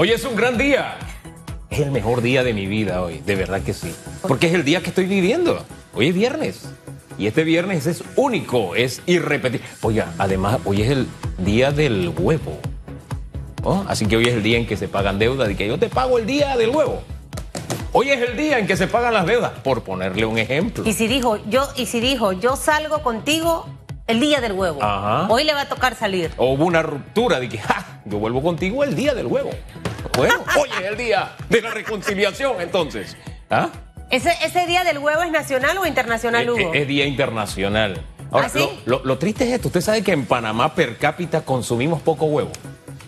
Hoy es un gran día. Es el mejor día de mi vida hoy, de verdad que sí. Porque es el día que estoy viviendo. Hoy es viernes. Y este viernes es único, es irrepetible. Oiga, además, hoy es el día del huevo. ¿Oh? Así que hoy es el día en que se pagan deudas y que yo te pago el día del huevo. Hoy es el día en que se pagan las deudas, por ponerle un ejemplo. Y si dijo, yo, y si dijo, yo salgo contigo el día del huevo. Ajá. Hoy le va a tocar salir. O hubo una ruptura de que, ¡ja! Yo vuelvo contigo el día del huevo. Bueno, hoy es el día de la reconciliación, entonces. ¿Ah? ¿Ese, ¿Ese día del huevo es nacional o internacional, Es, Hugo? es- es día internacional. Ahora, ¿Ah, sí? lo, lo- lo triste es esto. Usted sabe que en Panamá per cápita consumimos poco huevo.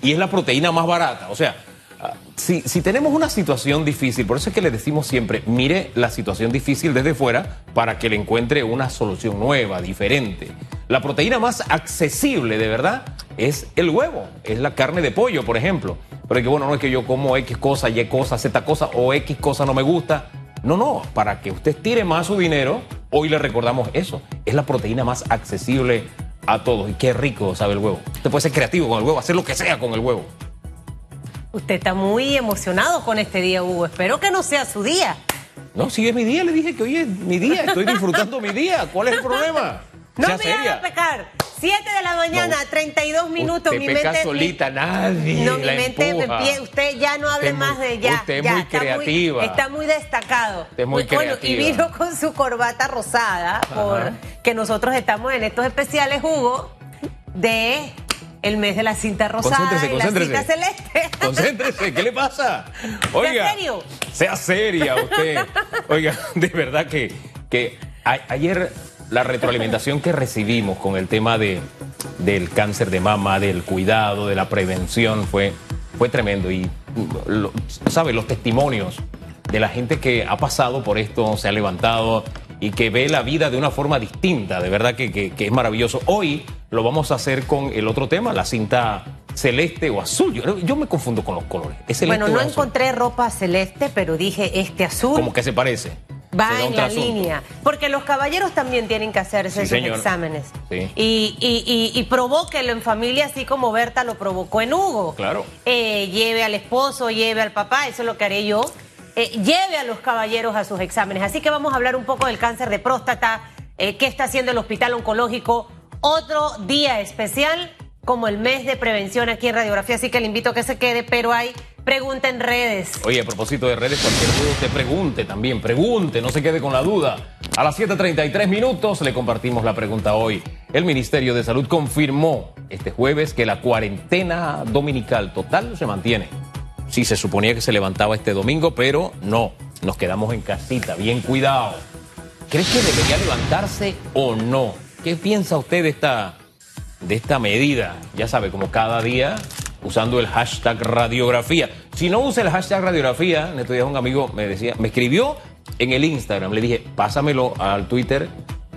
Y es la proteína más barata. O sea, ah, si, si tenemos una situación difícil, por eso es que le decimos siempre, mire la situación difícil desde fuera para que le encuentre una solución nueva, diferente. La proteína más accesible, de verdad, es el huevo. Es la carne de pollo, por ejemplo. Pero es que, bueno, no es que yo como X cosa, Y cosa, Z cosa o X cosa no me gusta. No, no, para que usted tire más su dinero, hoy le recordamos eso. Es la proteína más accesible a todos. Y qué rico sabe el huevo. Usted puede ser creativo con el huevo, hacer lo que sea con el huevo. Usted está muy emocionado con este día, Hugo. Espero que no sea su día. No, si es mi día, le dije que hoy es mi día, estoy disfrutando mi día. ¿Cuál es el problema? No Sea me seria. pecar. 7 de la mañana, No. 32 minutos. Usted mi peca mente, solita, nadie No, mi la mente me empuja. Usted ya no hable más muy- de ya. usted es ya, muy está creativa. está muy destacado. Usted es muy Bueno, y creativa. vino con su corbata rosada, por que nosotros estamos en estos especiales, Hugo, de el mes de la cinta rosada Concéntrese, y la concéntrese. cinta celeste. Concéntrese, ¿qué le pasa? Oiga, serio? Sea seria usted. Oiga, de verdad que, que a- ayer la retroalimentación que recibimos con el tema de, del cáncer de mama, del cuidado, de la prevención, fue, fue tremendo. Y, lo- ¿sabe? Los testimonios de la gente que ha pasado por esto, se ha levantado y que ve la vida de una forma distinta, de verdad que, que- que es maravilloso. Hoy lo vamos a hacer con el otro tema, la cinta celeste o azul. Yo, yo me confundo con los colores. ¿Es celeste Bueno, no encontré ropa celeste, pero dije este azul. Como que se parece. Va en la línea. Porque los caballeros también tienen que hacerse Sí, sus señor. exámenes. Sí. Y, y, y, y provóquelo en familia, así como Berta lo provocó en Hugo. Claro. Eh, lleve al esposo, lleve al papá, eso es lo que haré yo. Eh, lleve a los caballeros a sus exámenes. Así que vamos a hablar un poco del cáncer de próstata, eh, qué está haciendo el Hospital Oncológico. Otro día especial como el mes de prevención aquí en Radiografía, así que le invito a que se quede, pero hay pregunta en redes. Oye, a propósito de redes, cualquier duda usted pregunte también, pregunte, no se quede con la duda. A las 7.33 minutos le compartimos la pregunta hoy. El Ministerio de Salud confirmó este jueves que la cuarentena dominical total se mantiene. Sí, se suponía que se levantaba este domingo, pero no, nos quedamos en casita, bien cuidado. ¿Crees que debería levantarse o no? ¿Qué piensa usted de esta, de esta medida? Ya sabe, como cada día usando el hashtag radiografía. Si no usa el hashtag radiografía, en estos días un amigo me decía, me escribió en el Instagram, le dije, pásamelo al Twitter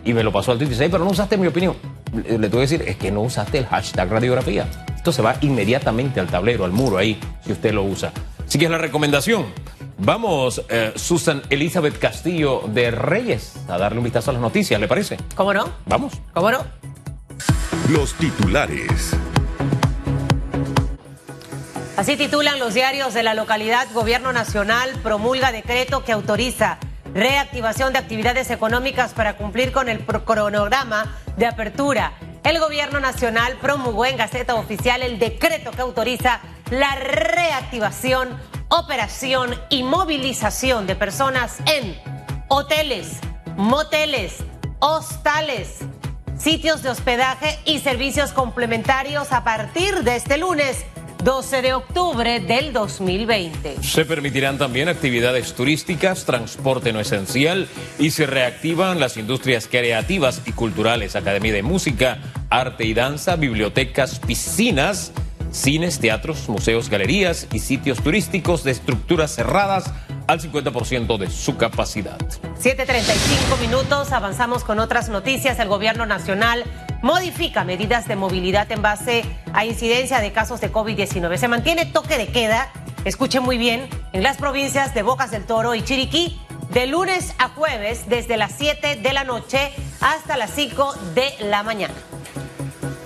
y me lo pasó al Twitter. Y dice, "Ay, pero no usaste mi opinión. Le, le tuve que decir, es que no usaste el hashtag radiografía. Esto se va inmediatamente al tablero, al muro ahí, si usted lo usa. Así que es la recomendación. Vamos, eh, Susan Elizabeth Castillo de Reyes, a darle un vistazo a las noticias, ¿le parece? ¿Cómo no? Vamos. ¿Cómo no? Los titulares. Así titulan los diarios de la localidad. Gobierno Nacional promulga decreto que autoriza reactivación de actividades económicas para cumplir con el cronograma de apertura. El Gobierno Nacional promulgó en Gaceta Oficial el decreto que autoriza la reactivación, operación y movilización de personas en hoteles, moteles, hostales, sitios de hospedaje y servicios complementarios a partir de este lunes 12 de octubre del 2020. Se permitirán también actividades turísticas, transporte no esencial y se reactivan las industrias creativas y culturales, academia de música, arte y danza, bibliotecas, piscinas, cines, teatros, museos, galerías y sitios turísticos de estructuras cerradas al 50% de su capacidad. 7.35 minutos, avanzamos con otras noticias. El gobierno nacional modifica medidas de movilidad en base a incidencia de casos de COVID-19. Se mantiene toque de queda, escuche muy bien, en las provincias de Bocas del Toro y Chiriquí de lunes a jueves desde las 7 de la noche hasta las 5 de la mañana.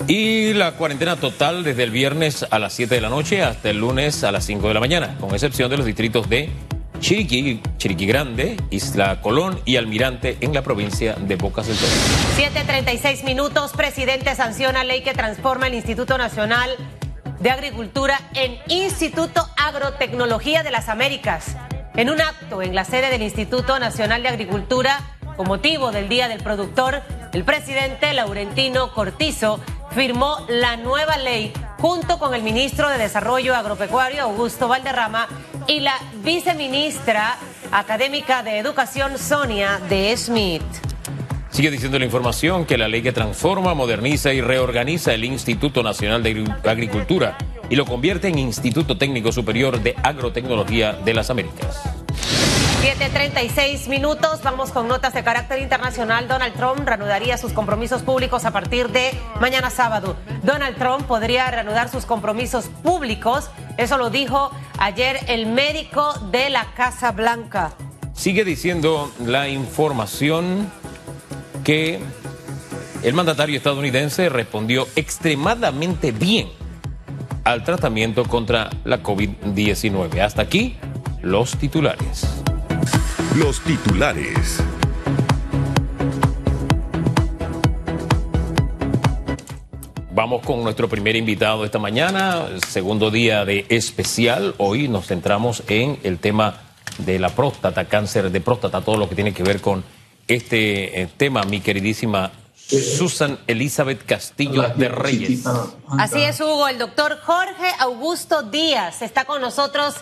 Y la cuarentena total desde el viernes a las 7 de la noche hasta el lunes a las 5 de la mañana, con excepción de los distritos de Chiriquí, Chiriquí Grande, Isla Colón y Almirante en la provincia de Bocas del Toro. 7.36 minutos, presidente sanciona ley que transforma el Instituto Nacional de Agricultura en Instituto Agrotecnología de las Américas. En un acto en la sede del Instituto Nacional de Agricultura, con motivo del Día del Productor, el presidente Laurentino Cortizo firmó la nueva ley junto con el ministro de Desarrollo Agropecuario, Augusto Valderrama, y la viceministra académica de Educación, Sonia de Smith. Sigue diciendo la información que la ley que transforma, moderniza y reorganiza el Instituto Nacional de Agricultura y lo convierte en Instituto Técnico Superior de Agrotecnología de las Américas. 7.36 minutos, vamos con notas de carácter internacional. Donald Trump reanudaría sus compromisos públicos a partir de mañana sábado. Donald Trump podría reanudar sus compromisos públicos, eso lo dijo ayer el médico de la Casa Blanca. Sigue diciendo la información que el mandatario estadounidense respondió extremadamente bien al tratamiento contra la COVID-19. Hasta aquí los titulares. Los titulares. Vamos con nuestro primer invitado esta mañana, segundo día de especial. Hoy nos centramos en el tema de la próstata, cáncer de próstata, todo lo que tiene que ver con este eh, tema, mi queridísima Susan Elizabeth Castillo de Reyes. Así es, Hugo. El doctor Jorge Augusto Díaz está con nosotros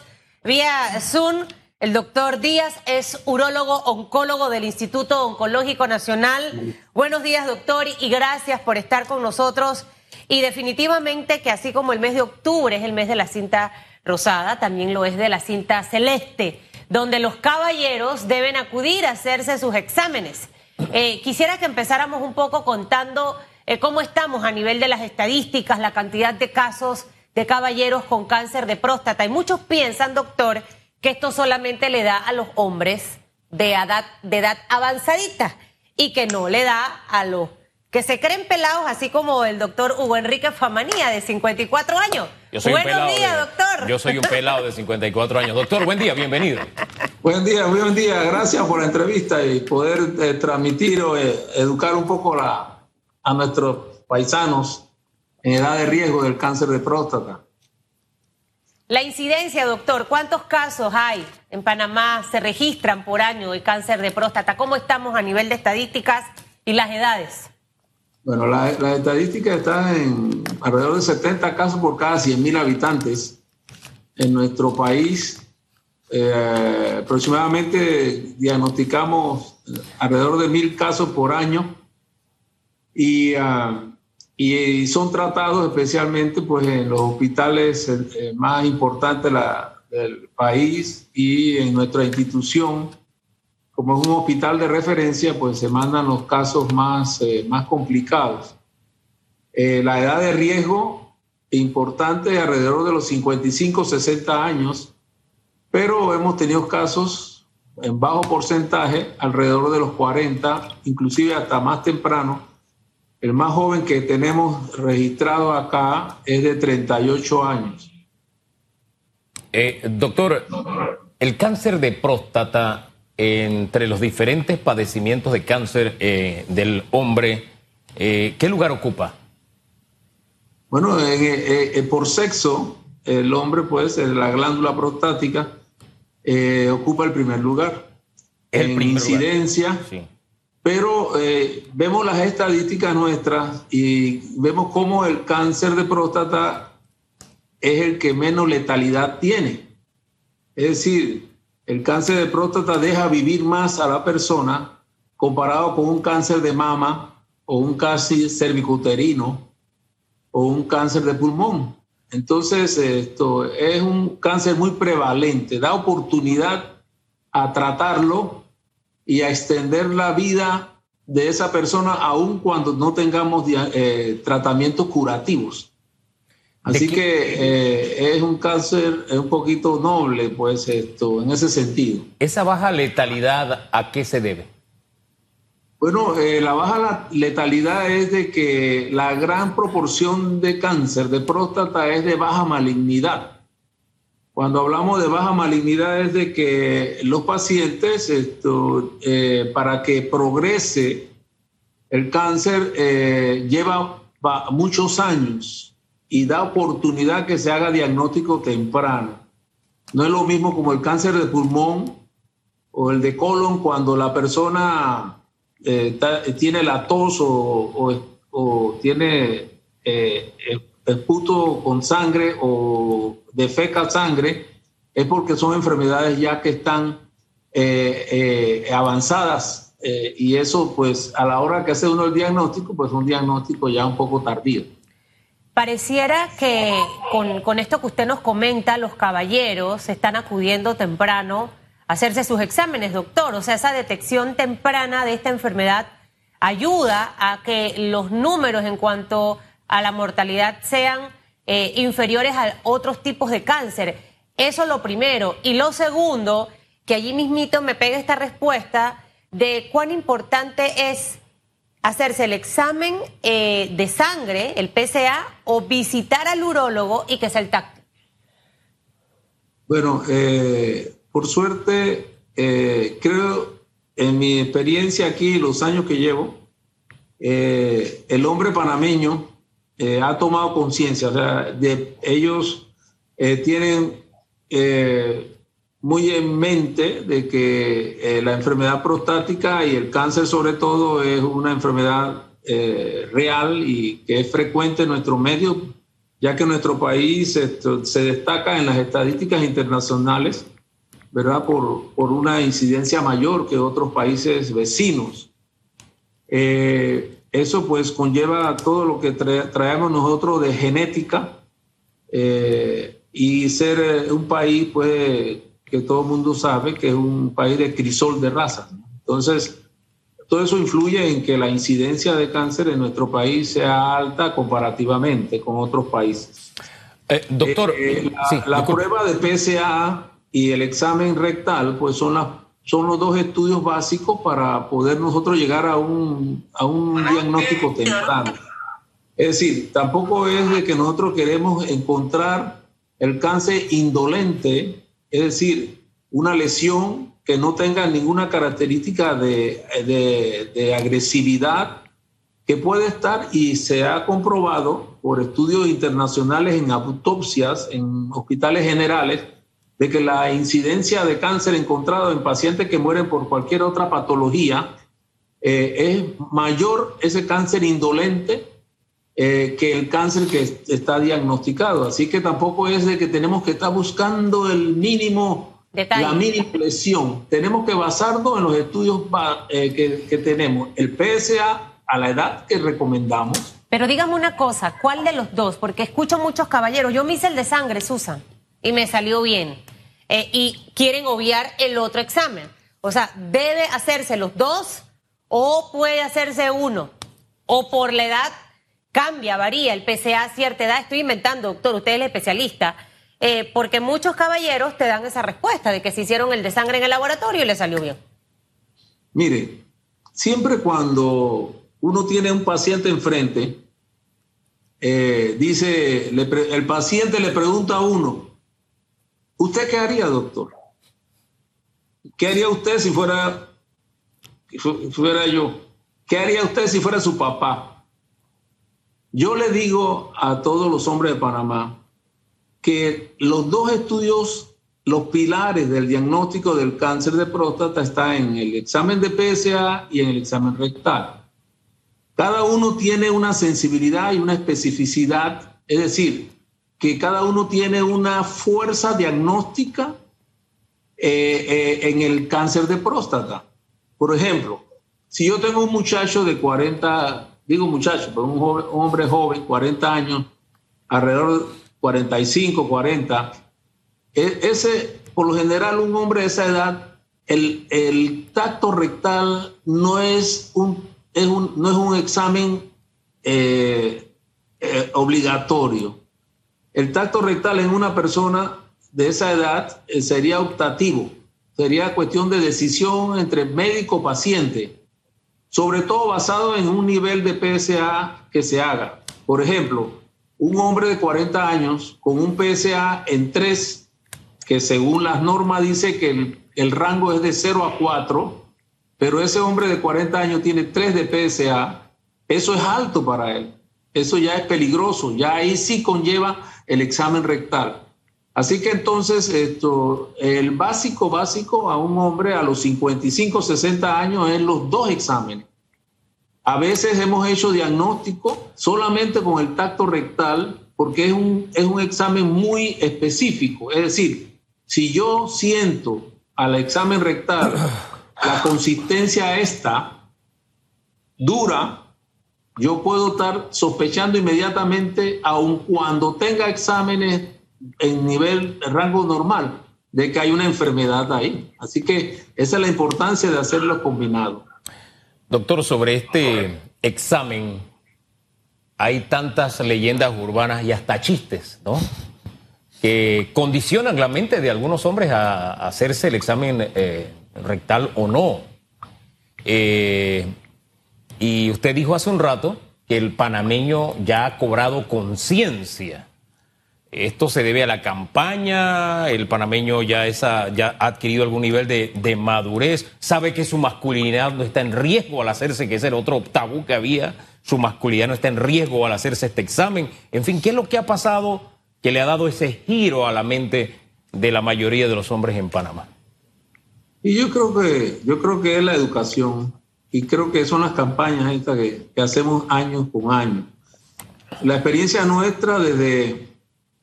vía Zoom. El doctor Díaz es urólogo oncólogo del Instituto Oncológico Nacional. Buenos días, doctor, y gracias por estar con nosotros. Y definitivamente que así como el mes de octubre es el mes de la cinta rosada, también lo es de la cinta celeste, donde los caballeros deben acudir a hacerse sus exámenes. Eh, quisiera que empezáramos un poco contando eh, cómo estamos a nivel de las estadísticas, la cantidad de casos de caballeros con cáncer de próstata. Y muchos piensan, doctor, que esto solamente le da a los hombres de edad, de edad avanzadita y que no le da a los que se creen pelados, así como el doctor Hugo Enrique Famanía, de 54 años. Buenos días, doctor. Yo soy un pelado de 54 años. Doctor, buen día, bienvenido. Buen día, buen día. Gracias por la entrevista y poder eh, transmitir o eh, educar un poco la, a nuestros paisanos en edad de riesgo del cáncer de próstata. La incidencia, doctor, ¿cuántos casos hay en Panamá se registran por año de cáncer de próstata? ¿Cómo estamos a nivel de estadísticas y las edades? Bueno, las la estadísticas están en alrededor de 70 casos por cada 100 mil habitantes. En nuestro país, eh, aproximadamente diagnosticamos alrededor de mil casos por año y ah, y son tratados especialmente pues, en los hospitales eh, eh, más importantes del país y en nuestra institución, como es un hospital de referencia, pues se mandan los casos más, eh, más complicados. la edad de riesgo importante es alrededor de los 55, 60 años, pero hemos tenido casos en bajo porcentaje, alrededor de los 40, inclusive hasta más temprano, el más joven que tenemos registrado acá es de 38 años. Eh, doctor, el cáncer de próstata, entre los diferentes padecimientos de cáncer eh, del hombre, eh, ¿qué lugar ocupa? Bueno, por sexo, el hombre, pues, la glándula prostática ocupa el primer lugar. El en incidencia, sí pero eh, vemos las estadísticas nuestras y vemos cómo el cáncer de próstata es el que menos letalidad tiene. Es decir, el cáncer de próstata deja vivir más a la persona comparado con un cáncer de mama o un cáncer cervicuterino o un cáncer de pulmón. Entonces, esto es un cáncer muy prevalente, da oportunidad a tratarlo y a extender la vida de esa persona aun cuando no tengamos eh, tratamientos curativos. Así que eh, es un cáncer es un poquito noble, pues esto, en ese sentido. ¿Esa baja letalidad a qué se debe? Bueno, eh, la baja letalidad es de que la gran proporción de cáncer de próstata es de baja malignidad. Cuando hablamos de baja malignidad es de que los pacientes, esto, eh, para que progrese el cáncer, eh, lleva muchos años y da oportunidad que se haga diagnóstico temprano. No es lo mismo como el cáncer de pulmón o el de colon cuando la persona eh, tiene la tos o, tiene eh, el puto con sangre o defeca sangre, es porque son enfermedades ya que están eh, avanzadas y eso pues a la hora que hace uno el diagnóstico, pues un diagnóstico ya un poco tardío. Pareciera que con, con esto que usted nos comenta, los caballeros están acudiendo temprano hacerse sus exámenes, doctor. O sea, esa detección temprana de esta enfermedad ayuda a que los números en cuanto a la mortalidad sean eh, inferiores a otros tipos de cáncer. Eso es lo primero. Y lo segundo, que allí mismito me pega esta respuesta de cuán importante es hacerse el examen eh, de sangre, el PCA, o visitar al urólogo y que sea el tacto. Bueno, eh, por suerte, creo, en mi experiencia aquí, los años que llevo, el hombre panameño eh, ha tomado conciencia, o sea, de, ellos tienen muy en mente de que la enfermedad prostática y el cáncer sobre todo es una enfermedad real y que es frecuente en nuestro medio, ya que nuestro país se destaca en las estadísticas internacionales ¿verdad? Por, por una incidencia mayor que otros países vecinos. Eh, eso pues conlleva todo lo que traemos nosotros de genética eh, y ser eh, un país pues que todo el mundo sabe que es un país de crisol de razas. Entonces, todo eso influye en que la incidencia de cáncer en nuestro país sea alta comparativamente con otros países. doctor, la, la prueba de PSA y el examen rectal, pues son, las, son los dos estudios básicos para poder nosotros llegar a un, a un diagnóstico temprano. Es decir, tampoco es de que nosotros queremos encontrar el cáncer indolente, es decir, una lesión que no tenga ninguna característica de, de, de agresividad que puede estar y se ha comprobado por estudios internacionales en autopsias en hospitales generales de que la incidencia de cáncer encontrado en pacientes que mueren por cualquier otra patología eh, es mayor ese cáncer indolente eh, que el cáncer que está diagnosticado. Así que tampoco es de que tenemos que estar buscando el mínimo, la mínima lesión. Tenemos que basarnos en los estudios eh, que, que tenemos. El PSA a la edad que recomendamos. Pero dígame una cosa, ¿cuál de los dos? Porque escucho muchos caballeros. Yo me hice el de sangre, Susan y me salió bien. Eh, y quieren obviar el otro examen. O sea, debe hacerse los dos o puede hacerse uno. O por la edad cambia, varía el PCA a cierta edad. Estoy inventando, doctor, usted es el especialista. Eh, porque muchos caballeros te dan esa respuesta de que se hicieron el de sangre en el laboratorio y le salió bien. Mire, siempre cuando uno tiene un paciente enfrente, eh, dice, el paciente le pregunta a uno, ¿Usted qué haría, doctor? ¿Qué haría usted si fuera, fuera yo? ¿Qué haría usted si fuera su papá? Yo le digo a todos los hombres de Panamá que los dos estudios, los pilares del diagnóstico del cáncer de próstata están en el examen de PSA y en el examen rectal. Cada uno tiene una sensibilidad y una especificidad, es decir, que cada uno tiene una fuerza diagnóstica eh, eh, en el cáncer de próstata. Por ejemplo, si yo tengo un muchacho de 40, digo muchacho, pero un, hombre joven, 40 años, alrededor de 45, 40, e, ese, por lo general, un hombre de esa edad, el, tacto rectal no es un, no es un examen eh, obligatorio el tacto rectal en una persona de esa edad eh, sería optativo, sería cuestión de decisión entre médico-paciente. sobre todo basado en un nivel de PSA que se haga. Por ejemplo, un hombre de 40 años con un PSA en 3, que según las normas dice que el, el rango es de 0 a 4, pero ese hombre de 40 años tiene 3 de PSA, eso es alto para él. Eso ya es peligroso, ya ahí sí conlleva el examen rectal. Así que entonces esto, el básico básico a un hombre a los 55, 60 años es los dos exámenes. A veces hemos hecho diagnóstico solamente con el tacto rectal porque es un, es un examen muy específico. Es decir, si yo siento al examen rectal la consistencia esta dura, yo puedo estar sospechando inmediatamente, aun cuando tenga exámenes en nivel rango normal, de que hay una enfermedad ahí. Así que esa es la importancia de hacerlo combinado. Doctor, sobre este examen hay tantas leyendas urbanas y hasta chistes, ¿no? Que condicionan la mente de algunos hombres a, hacerse el examen eh, rectal o no. Eh, y usted dijo hace un rato que el panameño ya ha cobrado conciencia. Esto se debe a la campaña, el panameño ya, ya ha adquirido algún nivel de, madurez, sabe que su masculinidad no está en riesgo al hacerse, que es el otro tabú que había, su masculinidad no está en riesgo al hacerse este examen. En fin, ¿qué es lo que ha pasado que le ha dado ese giro a la mente de la mayoría de los hombres en Panamá? Y yo creo que, yo creo que es la educación y creo que son las campañas estas que, que hacemos año con año. La experiencia nuestra desde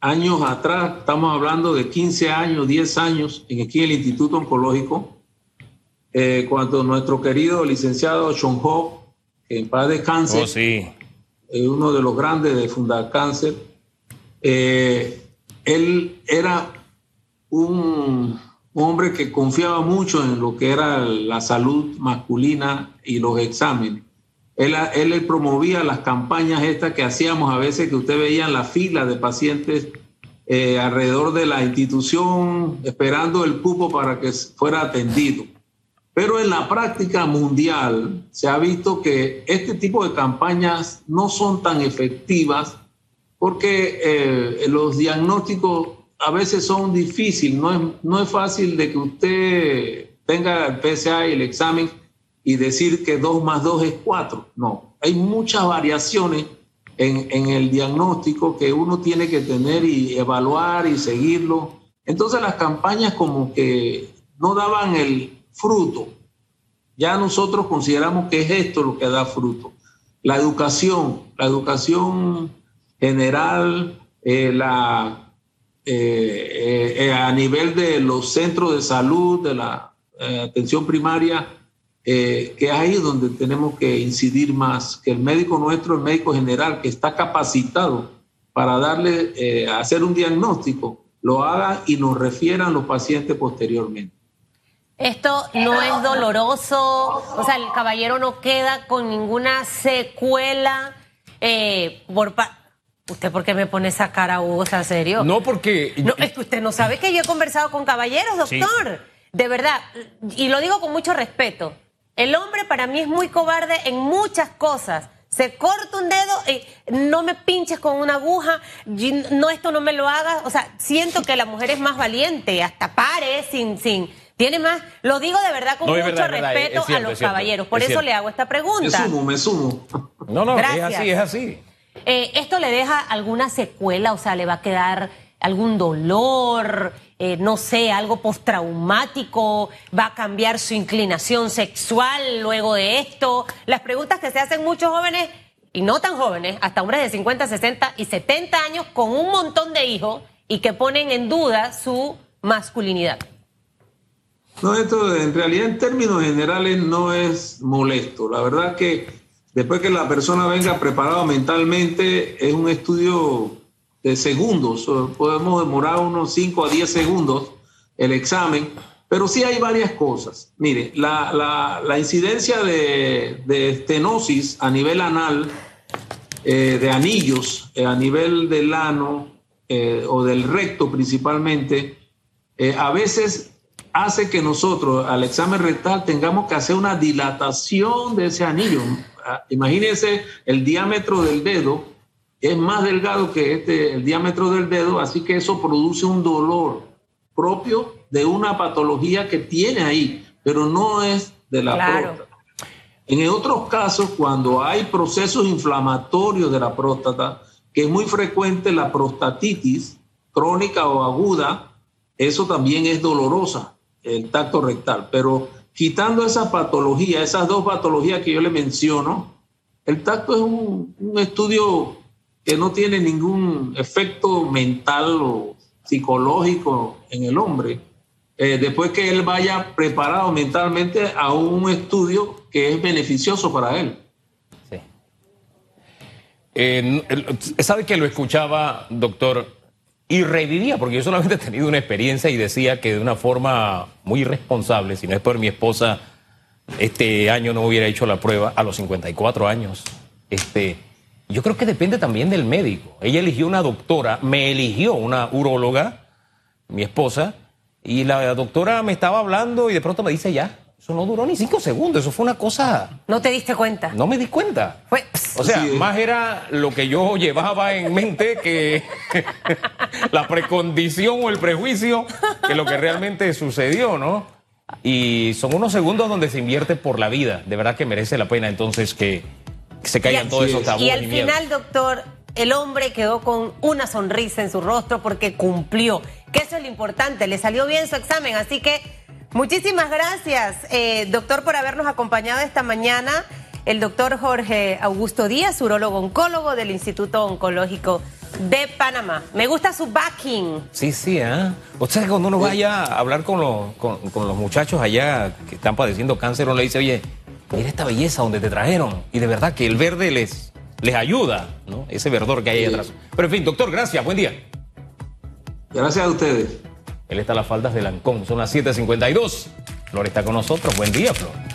años atrás, estamos hablando de 15 años, 10 años, en aquí en el Instituto Oncológico, eh, cuando nuestro querido licenciado Sean Ho, en paz de cáncer, oh, sí. eh, uno de los grandes de Fundar Cáncer, eh, él era un un hombre que confiaba mucho en lo que era la salud masculina y los exámenes. Él, él promovía las campañas estas que hacíamos a veces, que usted veía en la fila de pacientes eh, alrededor de la institución esperando el cupo para que fuera atendido. Pero en la práctica mundial se ha visto que este tipo de campañas no son tan efectivas porque eh, los diagnósticos a veces son difíciles, no es, no es fácil de que usted tenga el PSA y el examen y decir que 2 más 2 es 4. No, hay muchas variaciones en, en, el diagnóstico que uno tiene que tener y evaluar y seguirlo. Entonces las campañas como que no daban el fruto. Ya nosotros consideramos que es esto lo que da fruto. La educación, la educación general, eh, la eh, eh, a nivel de los centros de salud, de la eh, atención primaria, que es ahí donde tenemos que incidir más, que el médico nuestro, el médico general, que está capacitado para darle, hacer un diagnóstico, lo haga y nos refieran los pacientes posteriormente. Esto no es doloroso, o sea, el caballero no queda con ninguna secuela por ¿Usted por qué me pone esa cara, Hugo? ¿En serio? No, porque... No, es que usted no sabe que yo he conversado con caballeros, doctor. De verdad, y lo digo con mucho respeto. El hombre para mí es muy cobarde en muchas cosas. Se corta un dedo y no me pinches con una aguja, no, esto no me lo hagas. O sea, siento que la mujer es más valiente, hasta pare, sin, sin, tiene más, lo digo de verdad con mucho respeto a los caballeros. Por eso le hago esta pregunta. Me sumo, me sumo. No, no, es así, es así. Eh, ¿Esto le deja alguna secuela? O sea, ¿le va a quedar algún dolor? Eh, no sé, algo postraumático, va a cambiar su inclinación sexual luego de esto. Las preguntas que se hacen muchos jóvenes, y no tan jóvenes, hasta hombres de 50, 60 y 70 años con un montón de hijos y que ponen en duda su masculinidad. No, esto en realidad en términos generales no es molesto. La verdad que Después que la persona venga preparada mentalmente, es un estudio de segundos. Podemos demorar unos 5 a 10 segundos el examen, pero sí hay varias cosas. Mire, la, incidencia de, estenosis a nivel anal, eh, de anillos, eh, a nivel del ano eh, o del recto principalmente, a veces hace que nosotros al examen rectal tengamos que hacer una dilatación de ese anillo. Ah, imagínense el diámetro del dedo es más delgado que este, el diámetro del dedo, así que eso produce un dolor propio de una patología que tiene ahí, pero no es de la próstata. En otros casos, cuando hay procesos inflamatorios de la próstata, que es muy frecuente la prostatitis crónica o aguda, eso también es dolorosa, el tacto rectal. Pero quitando esa patología, esas dos patologías que yo le menciono, el tacto es un, estudio que no tiene ningún efecto mental o psicológico en el hombre. Eh, después que él vaya preparado mentalmente a un estudio que es beneficioso para él. Sí. ¿Sabe que lo escuchaba, doctor? Y revivía, porque yo solamente he tenido una experiencia y decía que de una forma muy irresponsable, si no es por mi esposa, este año no hubiera hecho la prueba a los 54 años. Este, yo creo que depende también del médico. Ella eligió una doctora, me eligió una uróloga, mi esposa, y la doctora me estaba hablando y de pronto me dice ya. Eso no duró ni cinco segundos, eso fue una cosa... ¿No te diste cuenta? No me di cuenta. Fue... O sea, más era lo que yo llevaba en mente que la precondición o el prejuicio que lo que realmente sucedió, ¿no? Y son unos segundos donde se invierte por la vida. De verdad que merece la pena entonces que, se caigan todos esos tabúes. Y al final, doctor, el hombre quedó con una sonrisa en su rostro porque cumplió. Que eso es lo importante. Le salió bien su examen. Así que muchísimas gracias, eh, doctor, por habernos acompañado esta mañana. El doctor Jorge Augusto Díaz, urólogo oncólogo del Instituto Oncológico de Panamá. Me gusta su backing. Sí, sí, ¿eh? O sea, cuando uno vaya a hablar con los, con, los muchachos allá que están padeciendo cáncer, uno le dice, oye, mira esta belleza donde te trajeron. Y de verdad que el verde les, les ayuda, ¿no? Ese verdor que hay ahí atrás. Pero en fin, doctor, gracias, buen día. Gracias a ustedes. Él está a las faldas de Lancón, son las 7.52. Flor está con nosotros, buen día, Flor.